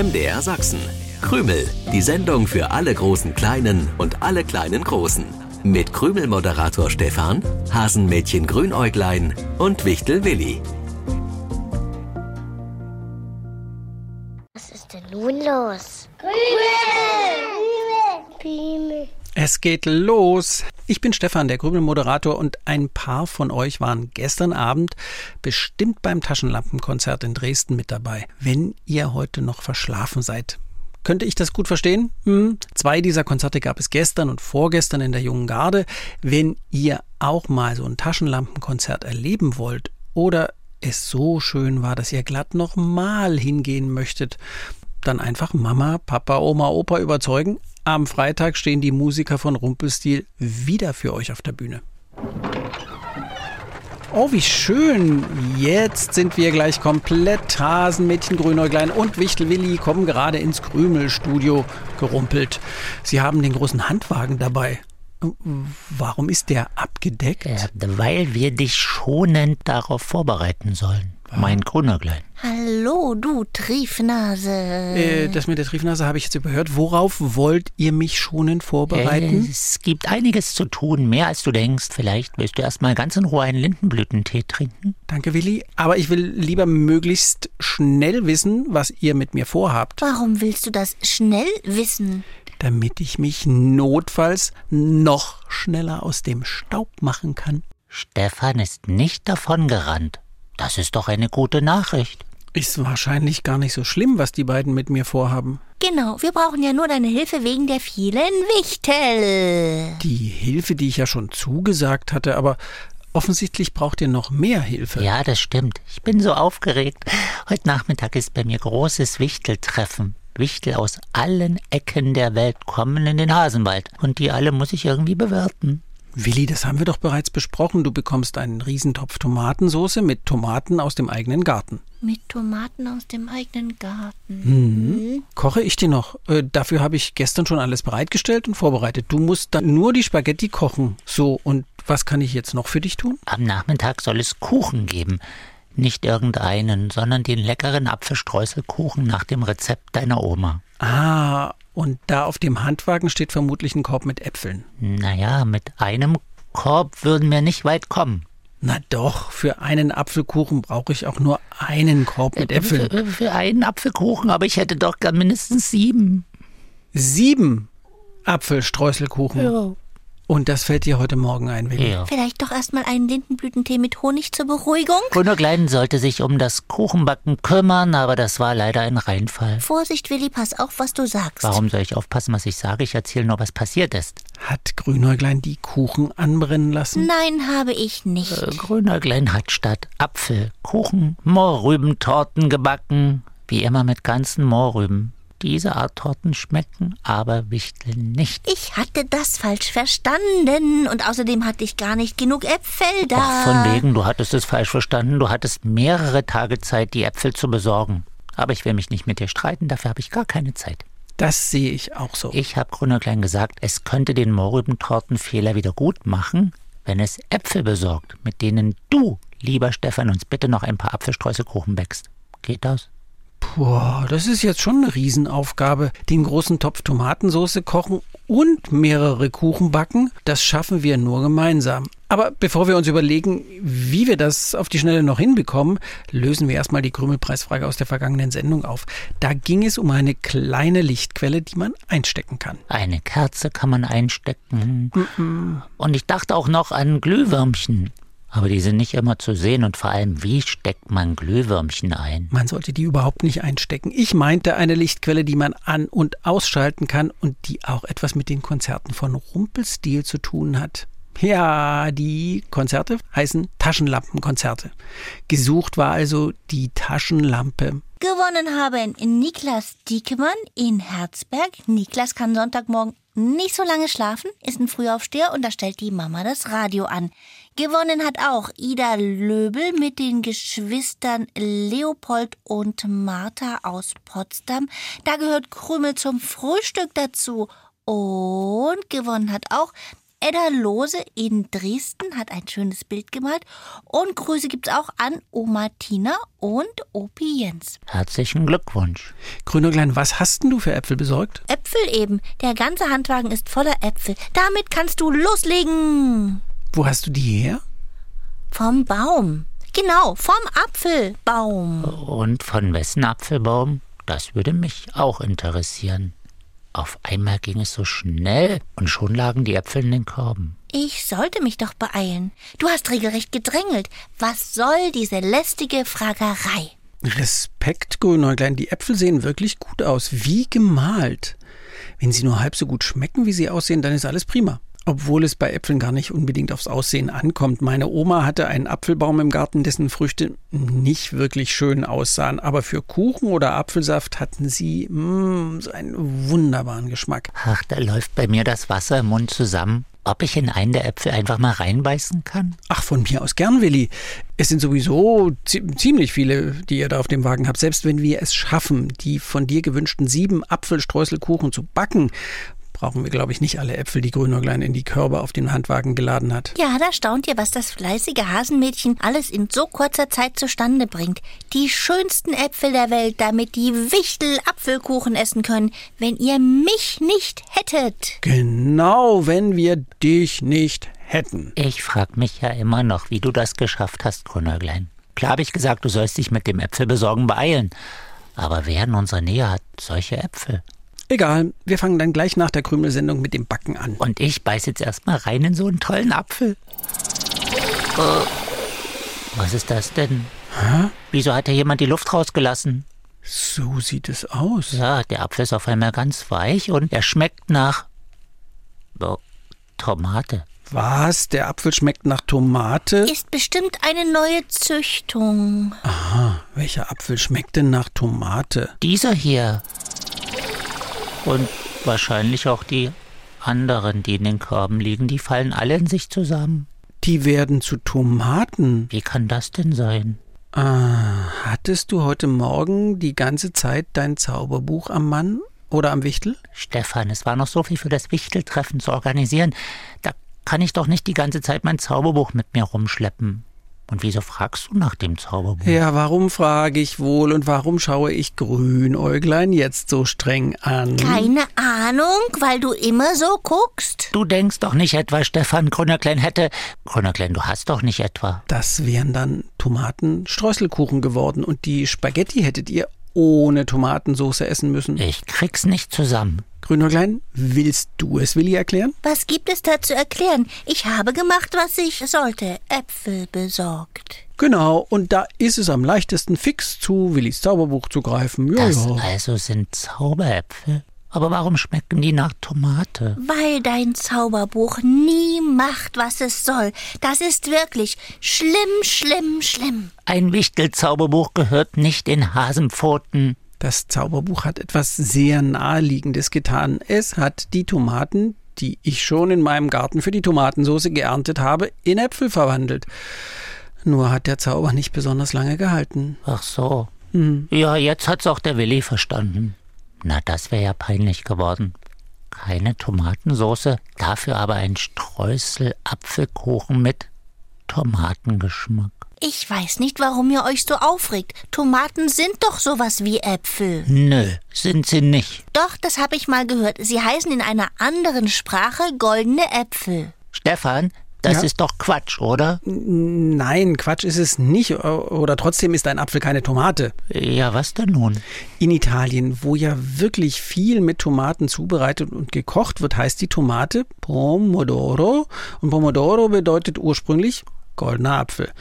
MDR Sachsen. Krümel, die Sendung für alle großen Kleinen und alle kleinen Großen. Mit Krümel-Moderator Stefan, Hasenmädchen Grünäuglein und Wichtel Willi. Was ist denn nun los? Krümel! Krümel! Es geht los. Ich bin Stefan, der Grübelmoderator und ein paar von euch waren gestern Abend bestimmt beim Taschenlampenkonzert in Dresden mit dabei. Wenn ihr heute noch verschlafen seid, könnte ich das gut verstehen? Hm. Zwei dieser Konzerte gab es gestern und vorgestern in der Jungen Garde. Wenn ihr auch mal so ein Taschenlampenkonzert erleben wollt oder es so schön war, dass ihr glatt noch mal hingehen möchtet, dann einfach Mama, Papa, Oma, Opa überzeugen. Am Freitag stehen die Musiker von Rumpelstil wieder für euch auf der Bühne. Oh, wie schön. Jetzt sind wir gleich komplett Hasenmädchen, Grünäuglein und Wichtelwilli kommen gerade ins Krümelstudio gerumpelt. Sie haben den großen Handwagen dabei. Warum ist der abgedeckt? Ja, weil wir dich schonend darauf vorbereiten sollen. Mein Grünerglein. Hallo, du Triefnase. Äh, das mit der Triefnase habe ich jetzt überhört. Worauf wollt ihr mich schonend vorbereiten? Äh, es gibt einiges zu tun, mehr als du denkst. Vielleicht willst du erst mal ganz in Ruhe einen Lindenblütentee trinken. Danke, Willi. Aber ich will lieber möglichst schnell wissen, was ihr mit mir vorhabt. Warum willst du das schnell wissen? Damit ich mich notfalls noch schneller aus dem Staub machen kann. Stefan ist nicht davongerannt. Das ist doch eine gute Nachricht. Ist wahrscheinlich gar nicht so schlimm, was die beiden mit mir vorhaben. Genau, wir brauchen ja nur deine Hilfe wegen der vielen Wichtel. Die Hilfe, die ich ja schon zugesagt hatte, aber offensichtlich braucht ihr noch mehr Hilfe. Ja, das stimmt. Ich bin so aufgeregt. Heute Nachmittag ist bei mir großes Wichteltreffen. Wichtel aus allen Ecken der Welt kommen in den Hasenwald. Und die alle muss ich irgendwie bewerten. Willi, das haben wir doch bereits besprochen. Du bekommst einen Riesentopf Tomatensoße mit Tomaten aus dem eigenen Garten. Mit Tomaten aus dem eigenen Garten. Mhm. Koche ich dir noch. Äh, dafür habe ich gestern schon alles bereitgestellt und vorbereitet. Du musst dann nur die Spaghetti kochen. So, und was kann ich jetzt noch für dich tun? Am Nachmittag soll es Kuchen geben. Nicht irgendeinen, sondern den leckeren Apfelstreuselkuchen nach dem Rezept deiner Oma. Ah, und da auf dem Handwagen steht vermutlich ein Korb mit Äpfeln. Naja, mit einem Korb würden wir nicht weit kommen. Na doch, für einen Apfelkuchen brauche ich auch nur einen Korb mit Äpfeln. Für, für einen Apfelkuchen, aber ich hätte doch gern mindestens sieben. Sieben Apfelstreuselkuchen? Ja. Und das fällt dir heute Morgen ein, Willi. Ja. Vielleicht doch erstmal einen Lindenblütentee mit Honig zur Beruhigung? Bruno Klein sollte sich um das Kuchenbacken kümmern, aber das war leider ein Reinfall. Vorsicht, Willi, pass auf, was du sagst. Warum soll ich aufpassen, was ich sage? Ich erzähle nur, was passiert ist. Hat Grünäuglein die Kuchen anbrennen lassen? Nein, habe ich nicht. Äh, Grünäuglein hat statt Apfel Kuchen, Mohrrübentorten gebacken. Wie immer mit ganzen Mohrrüben. Diese Art Torten schmecken aber Wichtel nicht. Ich hatte das falsch verstanden und außerdem hatte ich gar nicht genug Äpfel da. Ach, von wegen, du hattest es falsch verstanden. Du hattest mehrere Tage Zeit, die Äpfel zu besorgen. Aber ich will mich nicht mit dir streiten, dafür habe ich gar keine Zeit. Das sehe ich auch so. Ich habe Grünerklein gesagt, es könnte den Mohrrübentortenfehler wieder gut machen, wenn es Äpfel besorgt, mit denen du, lieber Stefan, uns bitte noch ein paar Apfelstreuselkuchen bäckst. Geht das? Boah, das ist jetzt schon eine Riesenaufgabe. Den großen Topf Tomatensauce kochen und mehrere Kuchen backen, das schaffen wir nur gemeinsam. Aber bevor wir uns überlegen, wie wir das auf die Schnelle noch hinbekommen, lösen wir erstmal die Krümelpreisfrage aus der vergangenen Sendung auf. Da ging es um eine kleine Lichtquelle, die man einstecken kann. Eine Kerze kann man einstecken. Mm -mm. Und ich dachte auch noch an Glühwürmchen. Aber die sind nicht immer zu sehen und vor allem, wie steckt man Glühwürmchen ein? Man sollte die überhaupt nicht einstecken. Ich meinte eine Lichtquelle, die man an- und ausschalten kann und die auch etwas mit den Konzerten von Rumpelstil zu tun hat. Ja, die Konzerte heißen Taschenlampenkonzerte. Gesucht war also die Taschenlampe. Gewonnen haben Niklas Diekemann in Herzberg. Niklas kann Sonntagmorgen nicht so lange schlafen, ist ein Frühaufsteher und da stellt die Mama das Radio an. Gewonnen hat auch Ida Löbel mit den Geschwistern Leopold und Martha aus Potsdam. Da gehört Krümel zum Frühstück dazu. Und gewonnen hat auch Edda Lose in Dresden hat ein schönes Bild gemalt. Und Grüße gibt's auch an Oma Tina und Opi Jens. Herzlichen Glückwunsch. Grünäuglein, was hast denn du für Äpfel besorgt? Äpfel eben. Der ganze Handwagen ist voller Äpfel. Damit kannst du loslegen. Wo hast du die her? Vom Baum. Genau, vom Apfelbaum. Und von wessen Apfelbaum? Das würde mich auch interessieren. Auf einmal ging es so schnell und schon lagen die Äpfel in den Körben. Ich sollte mich doch beeilen. Du hast regelrecht gedrängelt. Was soll diese lästige Fragerei? Respekt, Grünäuglein, die Äpfel sehen wirklich gut aus, wie gemalt. Wenn sie nur halb so gut schmecken, wie sie aussehen, dann ist alles prima. Obwohl es bei Äpfeln gar nicht unbedingt aufs Aussehen ankommt. Meine Oma hatte einen Apfelbaum im Garten, dessen Früchte nicht wirklich schön aussahen. Aber für Kuchen oder Apfelsaft hatten sie mh, so einen wunderbaren Geschmack. Ach, da läuft bei mir das Wasser im Mund zusammen. Ob ich in einen der Äpfel einfach mal reinbeißen kann? Ach, von mir aus gern, Willi. Es sind sowieso zi ziemlich viele, die ihr da auf dem Wagen habt. Selbst wenn wir es schaffen, die von dir gewünschten sieben Apfelstreuselkuchen zu backen, brauchen wir, glaube ich, nicht alle Äpfel, die Grünäuglein in die Körbe auf den Handwagen geladen hat. Ja, da staunt ihr, was das fleißige Hasenmädchen alles in so kurzer Zeit zustande bringt. Die schönsten Äpfel der Welt, damit die Wichtel Apfelkuchen essen können, wenn ihr mich nicht hättet. Genau, wenn wir dich nicht hätten. Ich frag mich ja immer noch, wie du das geschafft hast, Grünäuglein. Klar habe ich gesagt, du sollst dich mit dem Äpfelbesorgen beeilen. Aber wer in unserer Nähe hat solche Äpfel? Egal, wir fangen dann gleich nach der Krümelsendung mit dem Backen an. Und ich beiß jetzt erstmal rein in so einen tollen Apfel. Oh, was ist das denn? Hä? Wieso hat da jemand die Luft rausgelassen? So sieht es aus. Ja, der Apfel ist auf einmal ganz weich und er schmeckt nach oh, Tomate. Was? Der Apfel schmeckt nach Tomate? Ist bestimmt eine neue Züchtung. Aha, welcher Apfel schmeckt denn nach Tomate? Dieser hier. Und wahrscheinlich auch die anderen, die in den Körben liegen, die fallen alle in sich zusammen. Die werden zu Tomaten. Wie kann das denn sein? Ah, hattest du heute Morgen die ganze Zeit dein Zauberbuch am Mann oder am Wichtel? Stefan, es war noch so viel für das Wichteltreffen zu organisieren. Da kann ich doch nicht die ganze Zeit mein Zauberbuch mit mir rumschleppen. Und wieso fragst du nach dem Zauberbuch? Ja, warum frage ich wohl und warum schaue ich Grünäuglein jetzt so streng an? Keine Ahnung, weil du immer so guckst. Du denkst doch nicht etwa, Stefan Grünerklein hätte. Grünerklein, du hast doch nicht etwa. Das wären dann Tomaten-Streuselkuchen geworden und die Spaghetti hättet ihr ohne Tomatensauce essen müssen. Ich krieg's nicht zusammen. Grünäuglein, willst du es Willi erklären? Was gibt es da zu erklären? Ich habe gemacht, was ich sollte. Äpfel besorgt. Genau, und da ist es am leichtesten, fix zu Willis Zauberbuch zu greifen. Ja, Das ja. also sind Zauberäpfel. Aber warum schmecken die nach Tomate? Weil dein Zauberbuch nie macht, was es soll. Das ist wirklich schlimm, schlimm, schlimm. Ein Wichtelzauberbuch gehört nicht in Hasenpfoten. Das Zauberbuch hat etwas sehr Naheliegendes getan. Es hat die Tomaten, die ich schon in meinem Garten für die Tomatensauce geerntet habe, in Äpfel verwandelt. Nur hat der Zauber nicht besonders lange gehalten. Ach so. Ja, jetzt hat's auch der Willi verstanden. Na, das wäre ja peinlich geworden. Keine Tomatensauce, dafür aber ein Streusel Apfelkuchen mit Tomatengeschmack. Ich weiß nicht, warum ihr euch so aufregt. Tomaten sind doch sowas wie Äpfel. Nö, sind sie nicht. Doch, das habe ich mal gehört. Sie heißen in einer anderen Sprache goldene Äpfel. Stefan, das Ja? ist doch Quatsch, oder? Nein, Quatsch ist es nicht. Oder trotzdem ist ein Apfel keine Tomate. Ja, was denn nun? In Italien, wo ja wirklich viel mit Tomaten zubereitet und gekocht wird, heißt die Tomate Pomodoro. Und Pomodoro bedeutet ursprünglich goldener Apfel.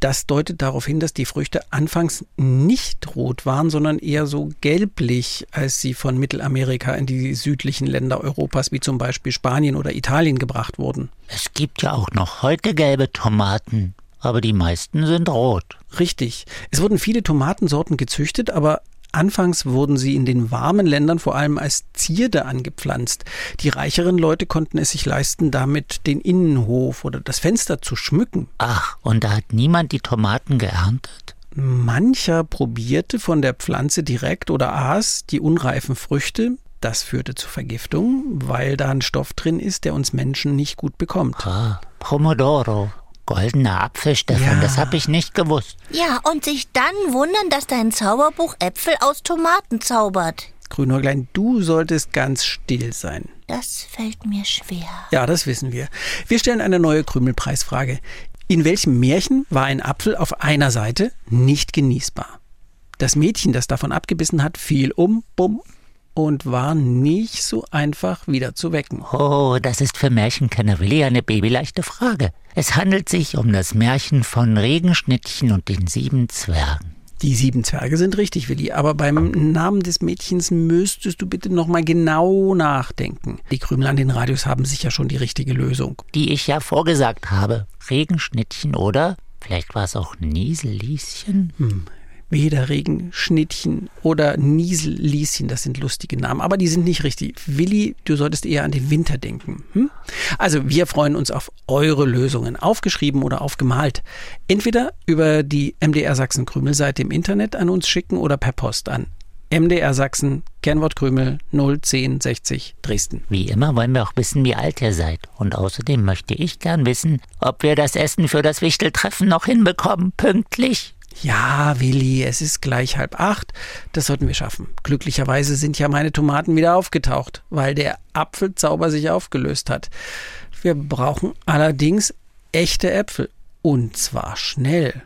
Das deutet darauf hin, dass die Früchte anfangs nicht rot waren, sondern eher so gelblich, als sie von Mittelamerika in die südlichen Länder Europas, wie zum Beispiel Spanien oder Italien, gebracht wurden. Es gibt ja auch noch heute gelbe Tomaten, aber die meisten sind rot. Richtig. Es wurden viele Tomatensorten gezüchtet, aber anfangs wurden sie in den warmen Ländern vor allem als Zierde angepflanzt. Die reicheren Leute konnten es sich leisten, damit den Innenhof oder das Fenster zu schmücken. Ach, und da hat niemand die Tomaten geerntet? Mancher probierte von der Pflanze direkt oder aß die unreifen Früchte. Das führte zu Vergiftung, weil da ein Stoff drin ist, der uns Menschen nicht gut bekommt. Ah, Pomodoro. Goldener Apfel, Stefan, Ja. das habe ich nicht gewusst. Ja, und sich dann wundern, dass dein Zauberbuch Äpfel aus Tomaten zaubert. Grünäuglein, du solltest ganz still sein. Das fällt mir schwer. Ja, das wissen wir. Wir stellen eine neue Krümelpreisfrage. In welchem Märchen war ein Apfel auf einer Seite nicht genießbar? Das Mädchen, das davon abgebissen hat, fiel um, bumm, und war nicht so einfach wieder zu wecken. Oh, das ist für Märchenkenner Willi eine babyleichte Frage. Es handelt sich um das Märchen von Regenschnittchen und den sieben Zwergen. Die sieben Zwerge sind richtig, Willi, aber beim Namen des Mädchens müsstest du bitte nochmal genau nachdenken. Die Krümel an den Radios haben sicher schon die richtige Lösung. Die ich ja vorgesagt habe. Regenschnittchen oder vielleicht war es auch Niesellieschen? Weder Regen, Schnittchen oder Niesellieschen, das sind lustige Namen, aber die sind nicht richtig. Willi, du solltest eher an den Winter denken. Hm? Also wir freuen uns auf eure Lösungen, aufgeschrieben oder aufgemalt. Entweder über die MDR Sachsen Krümel-Seite im Internet an uns schicken oder per Post an MDR Sachsen, Kennwort Krümel 01060 Dresden. Wie immer wollen wir auch wissen, wie alt ihr seid. Und außerdem möchte ich gern wissen, ob wir das Essen für das Wichteltreffen noch hinbekommen, pünktlich. Ja, Willi, es ist gleich halb acht. Das sollten wir schaffen. Glücklicherweise sind ja meine Tomaten wieder aufgetaucht, weil der Apfelzauber sich aufgelöst hat. Wir brauchen allerdings echte Äpfel. Und zwar schnell.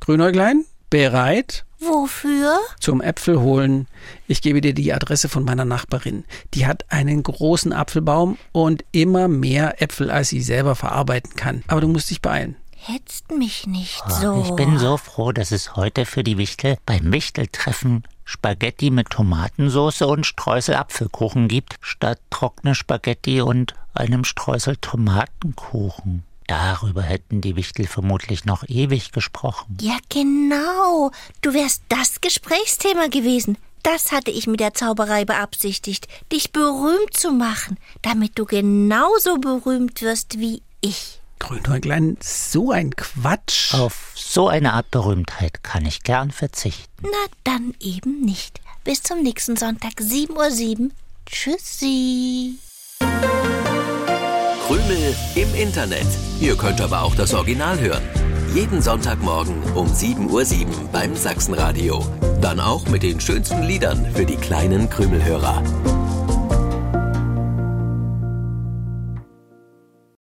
Grünäuglein, bereit? Wofür? Zum Äpfel holen. Ich gebe dir die Adresse von meiner Nachbarin. Die hat einen großen Apfelbaum und immer mehr Äpfel, als sie selber verarbeiten kann. Aber du musst dich beeilen. Hetzt mich nicht Oh, so. Ich bin so froh, dass es heute für die Wichtel beim Wichteltreffen Spaghetti mit Tomatensauce und Streusel Apfelkuchen gibt, statt trockene Spaghetti und einem Streusel Tomatenkuchen. Darüber hätten die Wichtel vermutlich noch ewig gesprochen. Ja, genau. Du wärst das Gesprächsthema gewesen. Das hatte ich mit der Zauberei beabsichtigt, dich berühmt zu machen, damit du genauso berühmt wirst wie ich. Grünäuglein, so ein Quatsch. Auf so eine Art Berühmtheit kann ich gern verzichten. Na, dann eben nicht. Bis zum nächsten Sonntag, 7.07 Uhr. Tschüssi. Krümel im Internet. Ihr könnt aber auch das Original hören. Jeden Sonntagmorgen um 7.07 Uhr beim Sachsenradio. Dann auch mit den schönsten Liedern für die kleinen Krümelhörer.